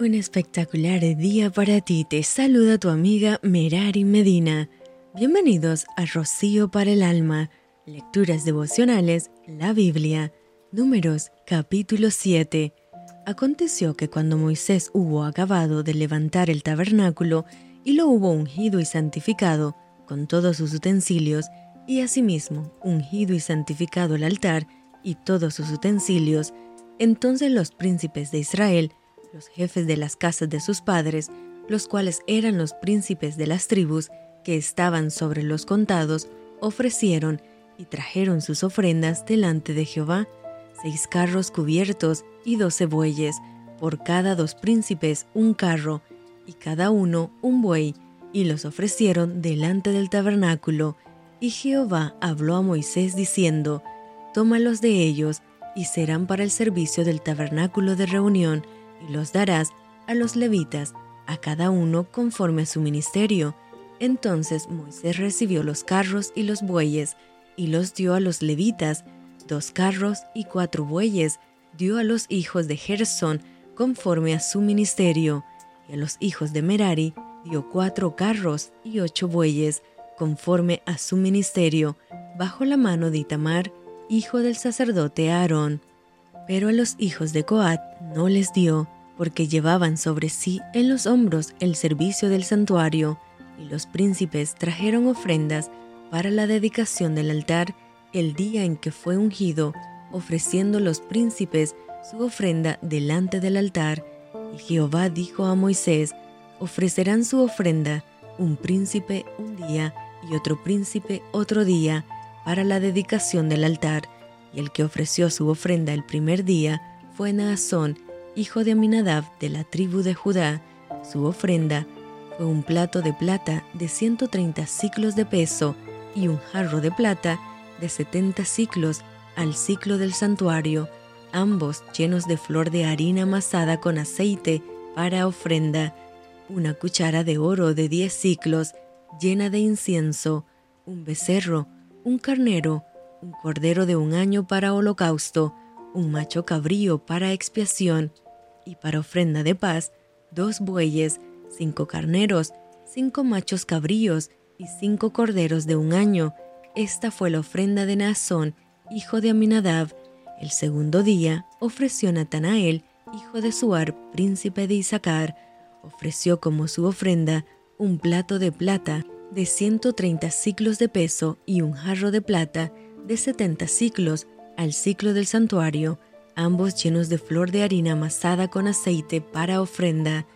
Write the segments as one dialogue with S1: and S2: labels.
S1: Un espectacular día para ti. Te saluda tu amiga Merari Medina. Bienvenidos a Rocío para el Alma. Lecturas devocionales, la Biblia. Números, capítulo 7. Aconteció que cuando Moisés hubo acabado de levantar el tabernáculo y lo hubo ungido y santificado con todos sus utensilios, y asimismo ungido y santificado el altar y todos sus utensilios, entonces los príncipes de Israel los jefes de las casas de sus padres, los cuales eran los príncipes de las tribus que estaban sobre los contados, ofrecieron y trajeron sus ofrendas delante de Jehová, seis carros cubiertos y doce bueyes, por cada dos príncipes un carro, y cada uno un buey, y los ofrecieron delante del tabernáculo. Y Jehová habló a Moisés diciendo, Tómalos de ellos, y serán para el servicio del tabernáculo de reunión, y los darás a los levitas, a cada uno conforme a su ministerio. Entonces Moisés recibió los carros y los bueyes, y los dio a los levitas, dos carros y cuatro bueyes, dio a los hijos de Gersón conforme a su ministerio, y a los hijos de Merari dio cuatro carros y ocho bueyes, conforme a su ministerio, bajo la mano de Itamar, hijo del sacerdote Aarón. Pero a los hijos de Coat no les dio, porque llevaban sobre sí en los hombros el servicio del santuario, y los príncipes trajeron ofrendas para la dedicación del altar el día en que fue ungido, ofreciendo los príncipes su ofrenda delante del altar. Y Jehová dijo a Moisés, ofrecerán su ofrenda un príncipe un día y otro príncipe otro día para la dedicación del altar y el que ofreció su ofrenda el primer día fue Naasón, hijo de Aminadab de la tribu de Judá. Su ofrenda fue un plato de plata de 130 ciclos de peso y un jarro de plata de 70 ciclos al ciclo del santuario, ambos llenos de flor de harina amasada con aceite para ofrenda, una cuchara de oro de 10 ciclos llena de incienso, un becerro, un carnero, un cordero de un año para holocausto, un macho cabrío para expiación, y para ofrenda de paz, dos bueyes, cinco carneros, cinco machos cabríos y cinco corderos de un año. Esta fue la ofrenda de Naasón, hijo de Aminadab. El segundo día ofreció Natanael, hijo de Suar, príncipe de Isaacar, ofreció como su ofrenda un plato de plata de 130 ciclos de peso y un jarro de plata de 70 ciclos al ciclo del santuario, ambos llenos de flor de harina amasada con aceite para ofrenda,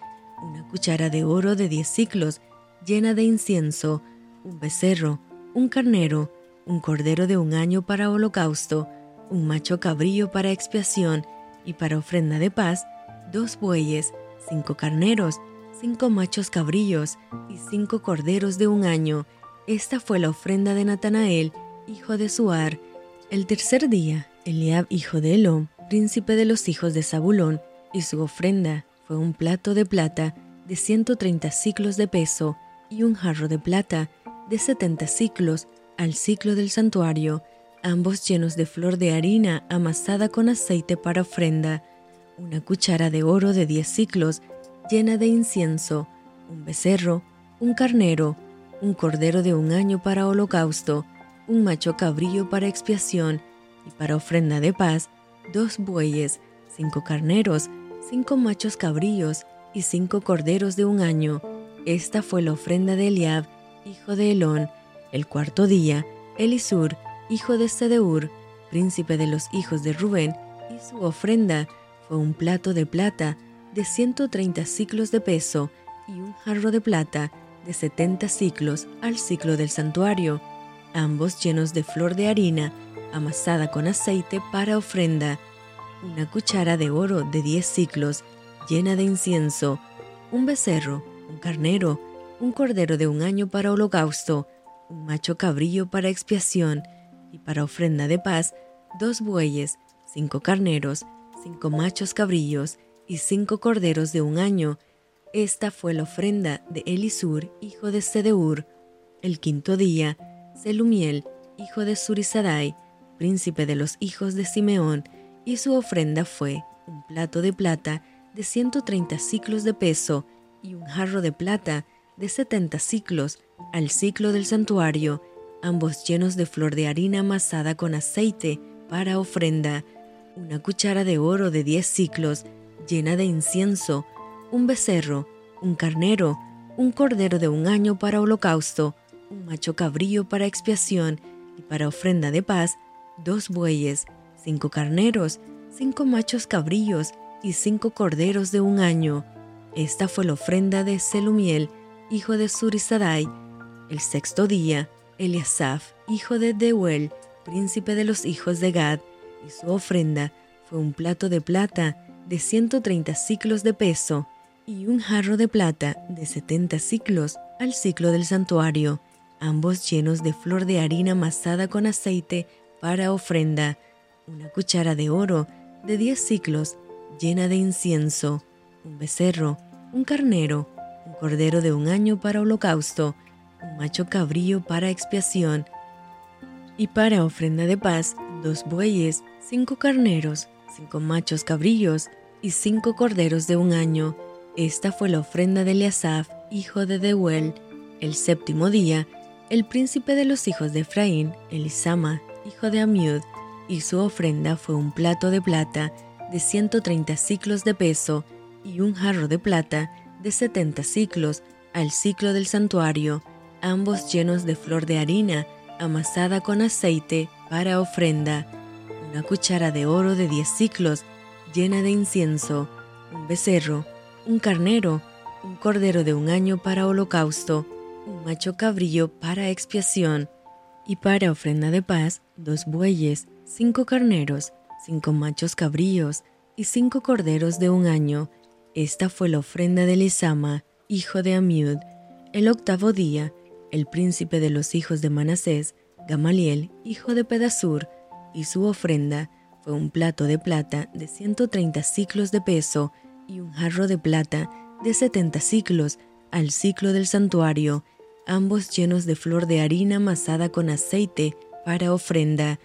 S1: una cuchara de oro de 10 ciclos llena de incienso, un becerro, un carnero, un cordero de un año para holocausto, un macho cabrío para expiación y para ofrenda de paz, dos bueyes, cinco carneros, cinco machos cabríos y cinco corderos de un año. Esta fue la ofrenda de Natanael, hijo de Suar. El tercer día, Eliab, hijo de Elom, príncipe de los hijos de Zabulón, y su ofrenda fue un plato de plata de 130 ciclos de peso y un jarro de plata de 70 ciclos al ciclo del santuario, ambos llenos de flor de harina amasada con aceite para ofrenda, una cuchara de oro de 10 ciclos llena de incienso, un becerro, un carnero, un cordero de un año para holocausto, un macho cabrío para expiación y para ofrenda de paz, dos bueyes, cinco carneros, cinco machos cabríos y cinco corderos de un año. Esta fue la ofrenda de Eliab, hijo de Elón. El cuarto día, Elisur, hijo de Sedeur, príncipe de los hijos de Rubén, y su ofrenda fue un plato de plata de 130 ciclos de peso y un jarro de plata de 70 ciclos al ciclo del santuario ambos llenos de flor de harina amasada con aceite para ofrenda, una cuchara de oro de diez ciclos llena de incienso, un becerro, un carnero, un cordero de un año para holocausto, un macho cabrillo para expiación y para ofrenda de paz, dos bueyes, cinco carneros, cinco machos cabrillos y cinco corderos de un año. Esta fue la ofrenda de Elisur, hijo de Sedeur. El quinto día, Selumiel, hijo de Surisadai, príncipe de los hijos de Simeón, y su ofrenda fue un plato de plata de 130 ciclos de peso y un jarro de plata de 70 ciclos al ciclo del santuario, ambos llenos de flor de harina amasada con aceite para ofrenda, una cuchara de oro de 10 ciclos llena de incienso, un becerro, un carnero, un cordero de un año para holocausto, un macho cabrío para expiación y para ofrenda de paz, dos bueyes, cinco carneros, cinco machos cabrillos y cinco corderos de un año. Esta fue la ofrenda de Selumiel, hijo de Surisadai. El sexto día, Eliasaf, hijo de Deuel, príncipe de los hijos de Gad, y su ofrenda fue un plato de plata de 130 ciclos de peso y un jarro de plata de 70 ciclos al ciclo del santuario, ambos llenos de flor de harina amasada con aceite para ofrenda, una cuchara de oro de 10 ciclos llena de incienso, un becerro, un carnero, un cordero de un año para holocausto, un macho cabrío para expiación, y para ofrenda de paz, dos bueyes, cinco carneros, cinco machos cabrillos y cinco corderos de un año. Esta fue la ofrenda de Eliasaf, hijo de Deuel. El séptimo día, el príncipe de los hijos de Efraín, Elisama, hijo de Amiud, y su ofrenda fue un plato de plata de 130 ciclos de peso y un jarro de plata de 70 ciclos al ciclo del santuario, ambos llenos de flor de harina amasada con aceite para ofrenda, una cuchara de oro de 10 ciclos llena de incienso, un becerro, un carnero, un cordero de un año para holocausto, un macho cabrillo para expiación, y para ofrenda de paz, dos bueyes, cinco carneros, cinco machos cabríos y cinco corderos de un año. Esta fue la ofrenda de Lisama, hijo de Amiud. El octavo día, el príncipe de los hijos de Manasés, Gamaliel, hijo de Pedasur, y su ofrenda fue un plato de plata de 130 ciclos de peso y un jarro de plata de 70 ciclos al ciclo del santuario, ambos llenos de flor de harina amasada con aceite para ofrenda,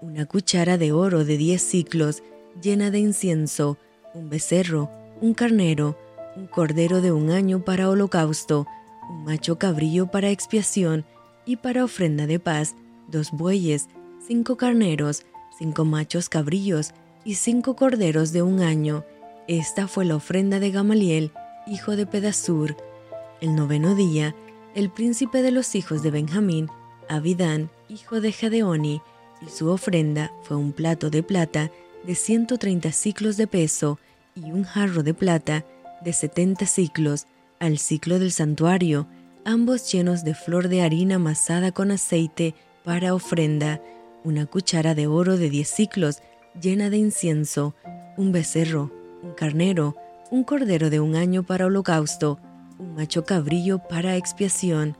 S1: una cuchara de oro de diez ciclos llena de incienso, un becerro, un carnero, un cordero de un año para holocausto, un macho cabrillo para expiación y para ofrenda de paz, dos bueyes, cinco carneros, cinco machos cabrillos y cinco corderos de un año. Esta fue la ofrenda de Gamaliel, hijo de Pedasur. El noveno día, el príncipe de los hijos de Benjamín, Abidán, hijo de Gedeoni, y su ofrenda fue un plato de plata de 130 ciclos de peso y un jarro de plata de 70 ciclos al ciclo del santuario, ambos llenos de flor de harina amasada con aceite para ofrenda, una cuchara de oro de 10 ciclos llena de incienso, un becerro, un carnero, un cordero de un año para holocausto, un macho cabrillo para expiación,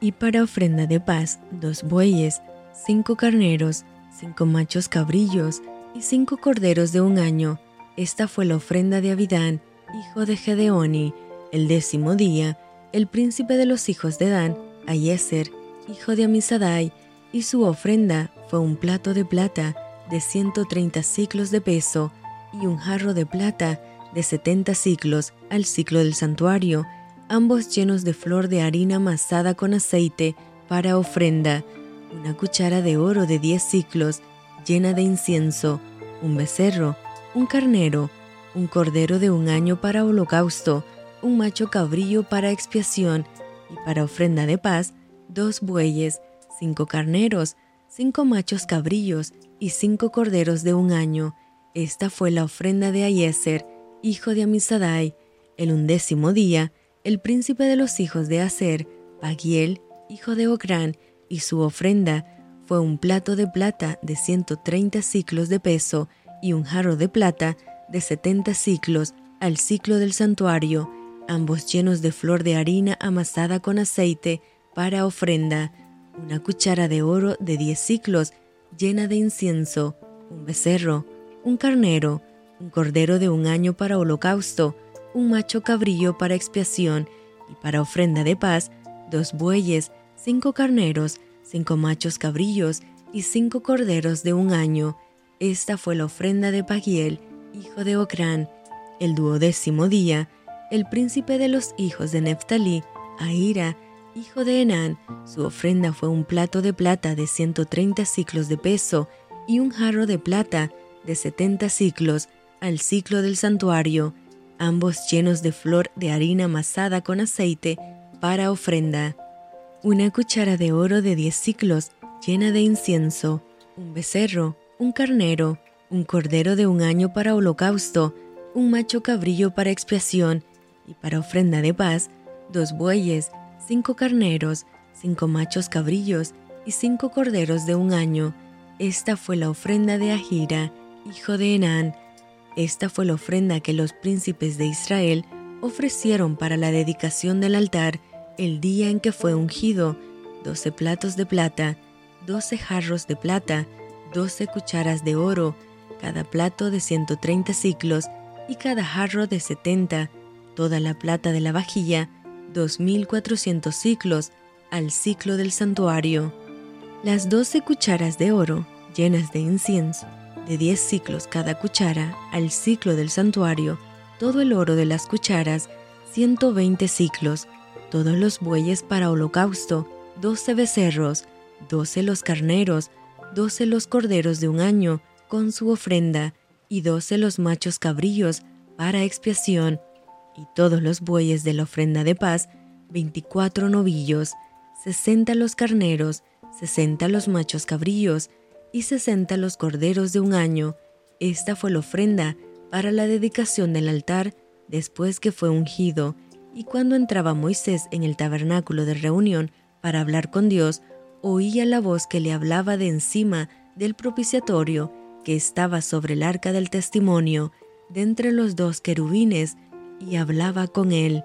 S1: y para ofrenda de paz dos bueyes, cinco carneros, cinco machos cabrillos y cinco corderos de un año. Esta fue la ofrenda de Abidán, hijo de Gedeoni. El décimo día, el príncipe de los hijos de Dan, Ayeser, hijo de Amisadai, y su ofrenda fue un plato de plata de 130 ciclos de peso y un jarro de plata de 70 ciclos al ciclo del santuario, ambos llenos de flor de harina amasada con aceite para ofrenda, una cuchara de oro de diez ciclos llena de incienso, un becerro, un carnero, un cordero de un año para holocausto, un macho cabrillo para expiación y para ofrenda de paz, dos bueyes, cinco carneros, cinco machos cabrillos y cinco corderos de un año. Esta fue la ofrenda de Ayeser, hijo de Amisadai. El undécimo día, el príncipe de los hijos de Aser, Pagiel, hijo de Ocrán, y su ofrenda fue un plato de plata de 130 ciclos de peso y un jarro de plata de 70 ciclos al ciclo del santuario, ambos llenos de flor de harina amasada con aceite para ofrenda, una cuchara de oro de 10 ciclos llena de incienso, un becerro, un carnero, un cordero de un año para holocausto, un macho cabrillo para expiación y para ofrenda de paz, dos bueyes, cinco carneros, cinco machos cabrillos y cinco corderos de un año. Esta fue la ofrenda de Pagiel, hijo de Ocrán. El duodécimo día, el príncipe de los hijos de Neftalí, Ahira, hijo de Enán, su ofrenda fue un plato de plata de 130 ciclos de peso y un jarro de plata de 70 ciclos al ciclo del santuario, ambos llenos de flor de harina amasada con aceite para ofrenda. Una cuchara de oro de 10 ciclos llena de incienso, un becerro, un carnero, un cordero de un año para holocausto, un macho cabrillo para expiación y para ofrenda de paz, dos bueyes, cinco carneros, cinco machos cabrillos y cinco corderos de un año. Esta fue la ofrenda de Ahira, hijo de Enán. Esta fue la ofrenda que los príncipes de Israel ofrecieron para la dedicación del altar el día en que fue ungido, doce platos de plata, doce jarros de plata, doce cucharas de oro, cada plato de 130 ciclos y cada jarro de 70, toda la plata de la vajilla, 2.400 ciclos al ciclo del santuario. Las doce cucharas de oro llenas de incienso, de 10 ciclos cada cuchara al ciclo del santuario, todo el oro de las cucharas, 120 ciclos, todos los bueyes para holocausto, 12 becerros, 12 los carneros, 12 los corderos de un año, con su ofrenda, y doce los machos cabrillos para expiación, y todos los bueyes de la ofrenda de paz, veinticuatro novillos, sesenta los carneros, sesenta los machos cabrillos, y sesenta los corderos de un año. Esta fue la ofrenda para la dedicación del altar después que fue ungido, y cuando entraba Moisés en el tabernáculo de reunión para hablar con Dios, oía la voz que le hablaba de encima del propiciatorio que estaba sobre el arca del testimonio, de entre los dos querubines, y hablaba con él.